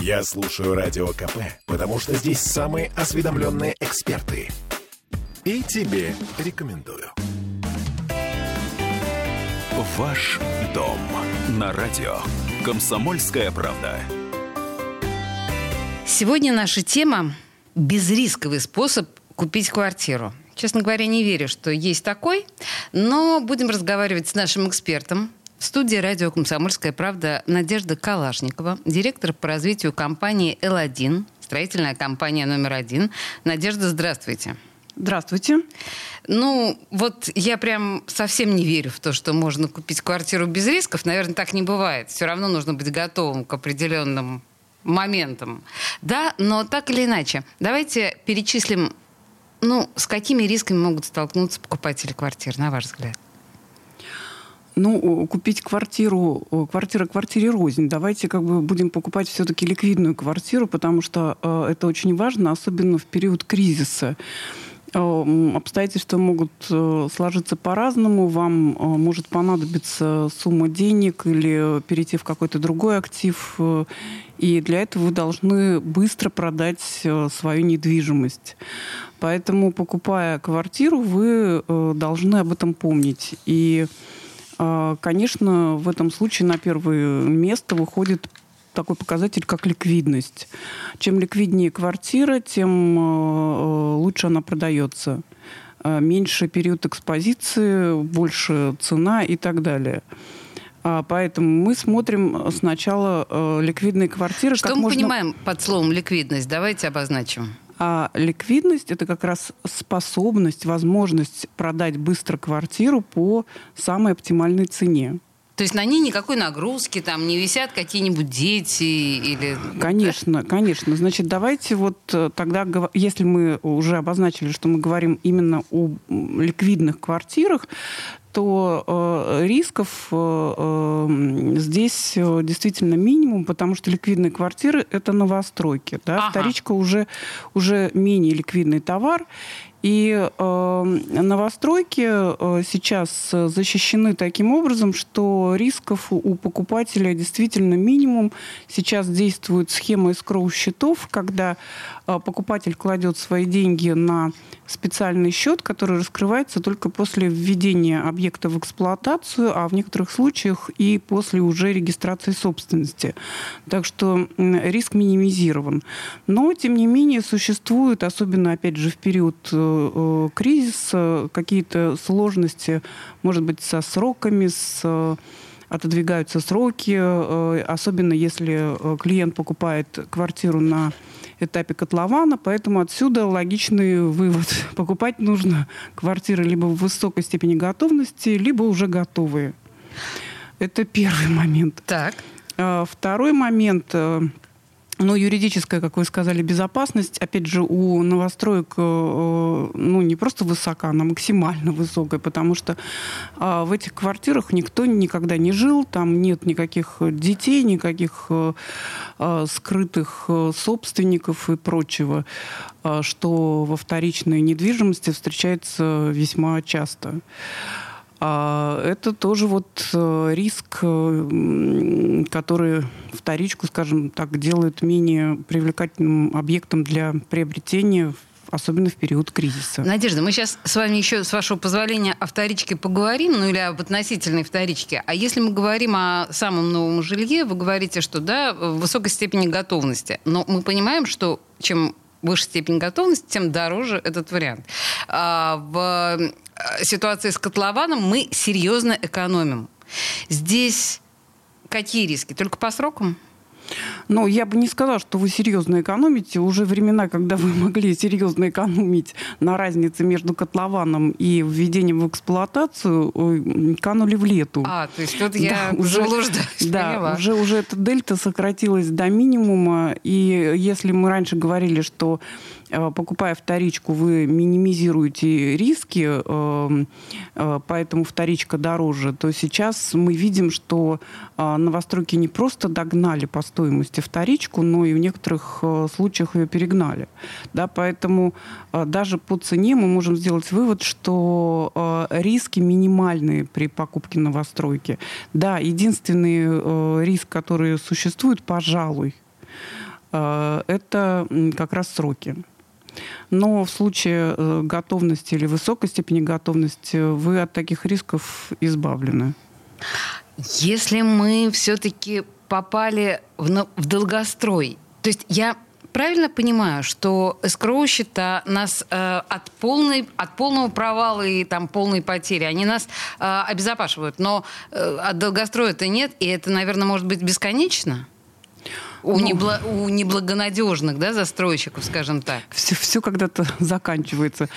Я слушаю Радио КП, потому что здесь самые осведомленные эксперты. И тебе рекомендую. Ваш дом на радио. Комсомольская правда. Сегодня наша тема – безрисковый способ купить квартиру. Честно говоря, не верю, что есть такой, но будем разговаривать с нашим экспертом, в студии радио «Комсомольская правда» Надежда Калашникова, директор по развитию компании «Л1», строительная компания номер один. Надежда, здравствуйте. Здравствуйте. Ну, вот я прям совсем не верю в то, что можно купить квартиру без рисков. Наверное, так не бывает. Все равно нужно быть готовым к определенным моментам. Да, но так или иначе, давайте перечислим, ну, с какими рисками могут столкнуться покупатели квартир, на ваш взгляд? Ну, купить квартиру, квартира квартире рознь. Давайте как бы будем покупать все-таки ликвидную квартиру, потому что э, это очень важно, особенно в период кризиса. Э, обстоятельства могут э, сложиться по-разному. Вам может понадобиться сумма денег или перейти в какой-то другой актив. И для этого вы должны быстро продать свою недвижимость. Поэтому, покупая квартиру, вы должны об этом помнить. И конечно, в этом случае на первое место выходит такой показатель, как ликвидность. Чем ликвиднее квартира, тем а, лучше она продается. А, меньше период экспозиции, больше цена и так далее. Поэтому мы смотрим сначала ликвидные квартиры. Что мы можно... понимаем под словом ликвидность? Давайте обозначим. А ликвидность – это как раз способность, возможность продать быстро квартиру по самой оптимальной цене. То есть на ней никакой нагрузки, там не висят какие-нибудь дети или... Конечно, конечно. Значит, давайте вот э, тогда, если мы уже обозначили, что мы говорим именно о ликвидных квартирах, то э, рисков э, э, здесь э, действительно минимум, потому что ликвидные квартиры – это новостройки. Да? Ага. Вторичка уже, уже менее ликвидный товар, и э, новостройки э, сейчас защищены таким образом, что рисков у покупателя действительно минимум. Сейчас действует схема эскроу-счетов, когда э, покупатель кладет свои деньги на специальный счет, который раскрывается только после введения объекта в эксплуатацию, а в некоторых случаях и после уже регистрации собственности. Так что риск минимизирован. Но, тем не менее, существует, особенно, опять же, в период э, Э, кризис, какие-то сложности, может быть, со сроками, с э, отодвигаются сроки, э, особенно если клиент покупает квартиру на этапе котлована, поэтому отсюда логичный вывод. Покупать нужно квартиры либо в высокой степени готовности, либо уже готовые. Это первый момент. Так. Второй момент ну, юридическая, как вы сказали, безопасность, опять же, у новостроек, э, ну, не просто высока, она максимально высокая, потому что а, в этих квартирах никто никогда не жил, там нет никаких детей, никаких э, а, скрытых э, собственников и прочего, а, что во вторичной недвижимости встречается весьма часто. А это тоже вот э, риск, э, который вторичку, скажем так, делает менее привлекательным объектом для приобретения особенно в период кризиса. Надежда, мы сейчас с вами еще, с вашего позволения, о вторичке поговорим, ну или об относительной вторичке. А если мы говорим о самом новом жилье, вы говорите, что да, в высокой степени готовности. Но мы понимаем, что чем выше степень готовности, тем дороже этот вариант. А в э, ситуации с котлованом мы серьезно экономим. Здесь какие риски? Только по срокам? Ну, я бы не сказала, что вы серьезно экономите. Уже времена, когда вы могли серьезно экономить на разнице между котлованом и введением в эксплуатацию, канули в лету. А, то есть тут я да, уже заблуждаюсь. Да, уже, уже эта дельта сократилась до минимума. И если мы раньше говорили, что Э, покупая вторичку, вы минимизируете риски, эм, э, поэтому вторичка дороже, то сейчас мы видим, что э, новостройки не просто догнали по стоимости вторичку, но и в некоторых случаях ее перегнали. Да, поэтому даже по цене мы можем сделать вывод, что риски минимальные при покупке новостройки. Да, единственный риск, который существует, пожалуй, это как раз сроки. Но в случае э, готовности или высокой степени готовности вы от таких рисков избавлены. Если мы все-таки попали в, в долгострой, то есть я правильно понимаю, что эскроу счета нас э, от, полной, от полного провала и там, полной потери, они нас э, обезопашивают, но э, от долгостроя-то нет, и это, наверное, может быть бесконечно? У, ну, небло, у неблагонадежных да, застройщиков, скажем так. Все, все когда-то заканчивается.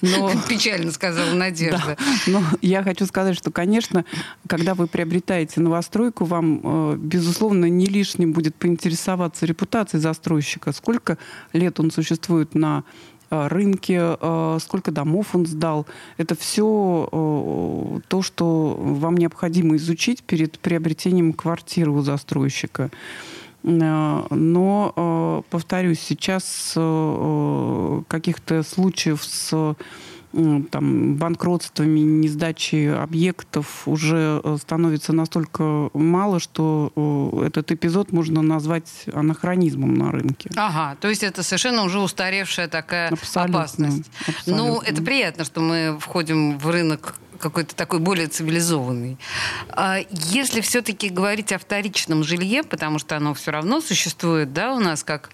Но... Печально сказала Надежда. Да. Но я хочу сказать, что, конечно, когда вы приобретаете новостройку, вам, э, безусловно, не лишним будет поинтересоваться репутацией застройщика. Сколько лет он существует на э, рынке, э, сколько домов он сдал. Это все то, что вам необходимо изучить перед приобретением квартиры у застройщика. Э, но, э, повторюсь, сейчас э, каких-то случаев с там, банкротствами, не сдачей объектов уже становится настолько мало, что этот эпизод можно назвать анахронизмом на рынке. Ага, то есть это совершенно уже устаревшая такая абсолютно, опасность. Абсолютно. Ну, это приятно, что мы входим в рынок какой-то такой более цивилизованный. А если все-таки говорить о вторичном жилье, потому что оно все равно существует, да, у нас как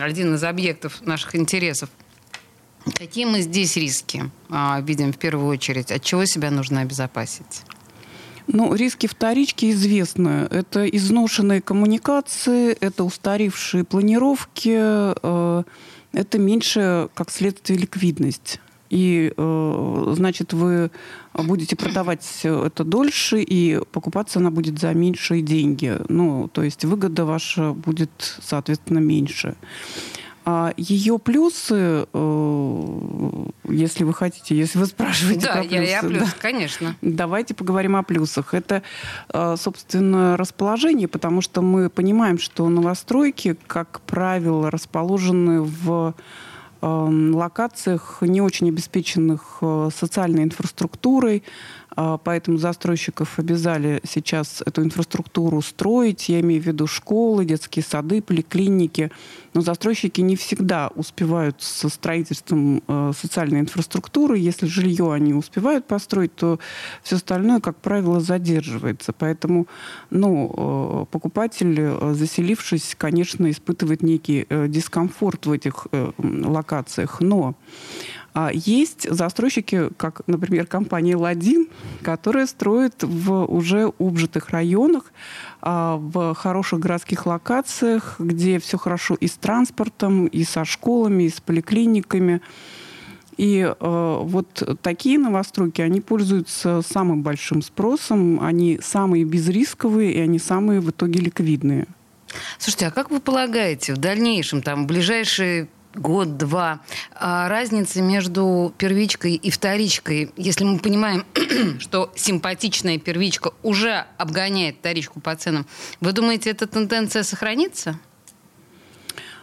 один из объектов наших интересов, какие мы здесь риски а, видим в первую очередь? От чего себя нужно обезопасить? Ну, риски вторички известны. Это изношенные коммуникации, это устаревшие планировки, э, это меньше, как следствие, ликвидность. И, э, значит, вы будете продавать это дольше, и покупаться она будет за меньшие деньги. Ну, то есть выгода ваша будет, соответственно, меньше. А ее плюсы, э, если вы хотите, если вы спрашиваете да, про плюсы. Да, я плюс, да, конечно. Давайте поговорим о плюсах. Это, э, собственно, расположение, потому что мы понимаем, что новостройки, как правило, расположены в локациях, не очень обеспеченных э, социальной инфраструктурой, поэтому застройщиков обязали сейчас эту инфраструктуру строить. Я имею в виду школы, детские сады, поликлиники. Но застройщики не всегда успевают со строительством э, социальной инфраструктуры. Если жилье они успевают построить, то все остальное, как правило, задерживается. Поэтому ну, э, покупатель, э, заселившись, конечно, испытывает некий дискомфорт в этих локациях. Но а есть застройщики, как, например, компания «Ладин», которая строит в уже убжитых районах, а, в хороших городских локациях, где все хорошо и с транспортом, и со школами, и с поликлиниками. И э, вот такие новостройки, они пользуются самым большим спросом, они самые безрисковые, и они самые в итоге ликвидные. Слушайте, а как вы полагаете, в дальнейшем, там, в ближайшие год-два. А разница между первичкой и вторичкой, если мы понимаем, что симпатичная первичка уже обгоняет вторичку по ценам, вы думаете, эта тенденция сохранится?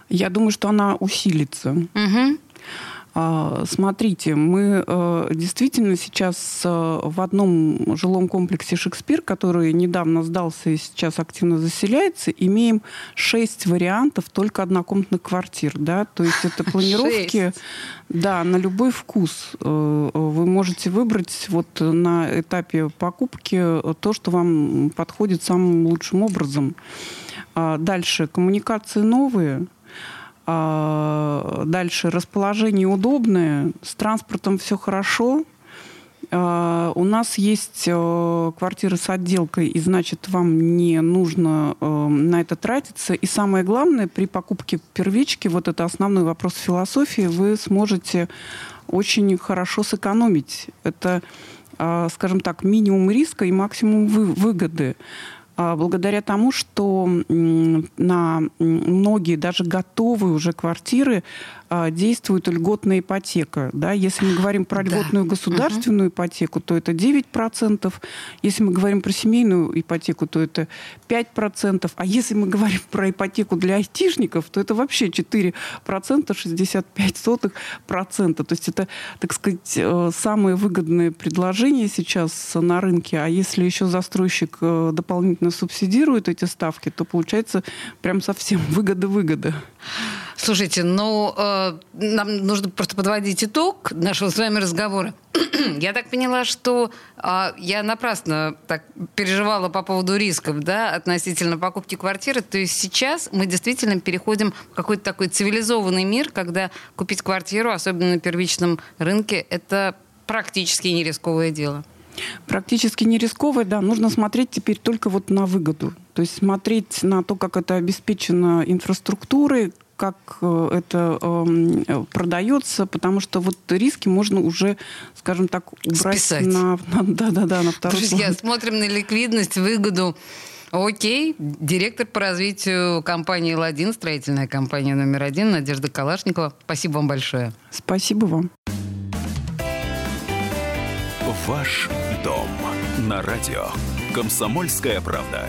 Я думаю, что она усилится. Угу. А, смотрите, мы э, действительно сейчас э, в одном жилом комплексе «Шекспир», который недавно сдался и сейчас активно заселяется, имеем шесть вариантов только однокомнатных квартир. Да? То есть это планировки да, на любой вкус. Э, вы можете выбрать вот на этапе покупки то, что вам подходит самым лучшим образом. А дальше коммуникации новые – дальше расположение удобное, с транспортом все хорошо. А, у нас есть э, квартиры с отделкой, и значит, вам не нужно э, на это тратиться. И самое главное, при покупке первички, вот это основной вопрос философии, вы сможете очень хорошо сэкономить. Это, а, скажем так, минимум риска и максимум выгоды. А, благодаря тому, что на многие даже готовые уже квартиры действует льготная ипотека. Да? Если мы говорим про льготную да. государственную угу. ипотеку, то это 9%. Если мы говорим про семейную ипотеку, то это 5%. А если мы говорим про ипотеку для айтишников, то это вообще 4%, 65 сотых процента. То есть это, так сказать, э, самое выгодное предложение сейчас на рынке. А если еще застройщик э, дополнительно субсидирует эти ставки, то получается прям совсем выгода-выгода. Слушайте, ну, э, нам нужно просто подводить итог нашего с вами разговора. я так поняла, что э, я напрасно так переживала по поводу рисков, да, относительно покупки квартиры. То есть сейчас мы действительно переходим в какой-то такой цивилизованный мир, когда купить квартиру, особенно на первичном рынке, это практически не рисковое дело. Практически не рисковое, да. Нужно смотреть теперь только вот на выгоду. То есть смотреть на то, как это обеспечено инфраструктурой, как э, это э, продается, потому что вот риски можно уже, скажем так, убрать Списать. на, на, да, да, да, на второй Друзья, план. смотрим на ликвидность, выгоду. Окей, директор по развитию компании «Ладин», строительная компания номер один, Надежда Калашникова. Спасибо вам большое. Спасибо вам. Ваш дом на радио. Комсомольская правда.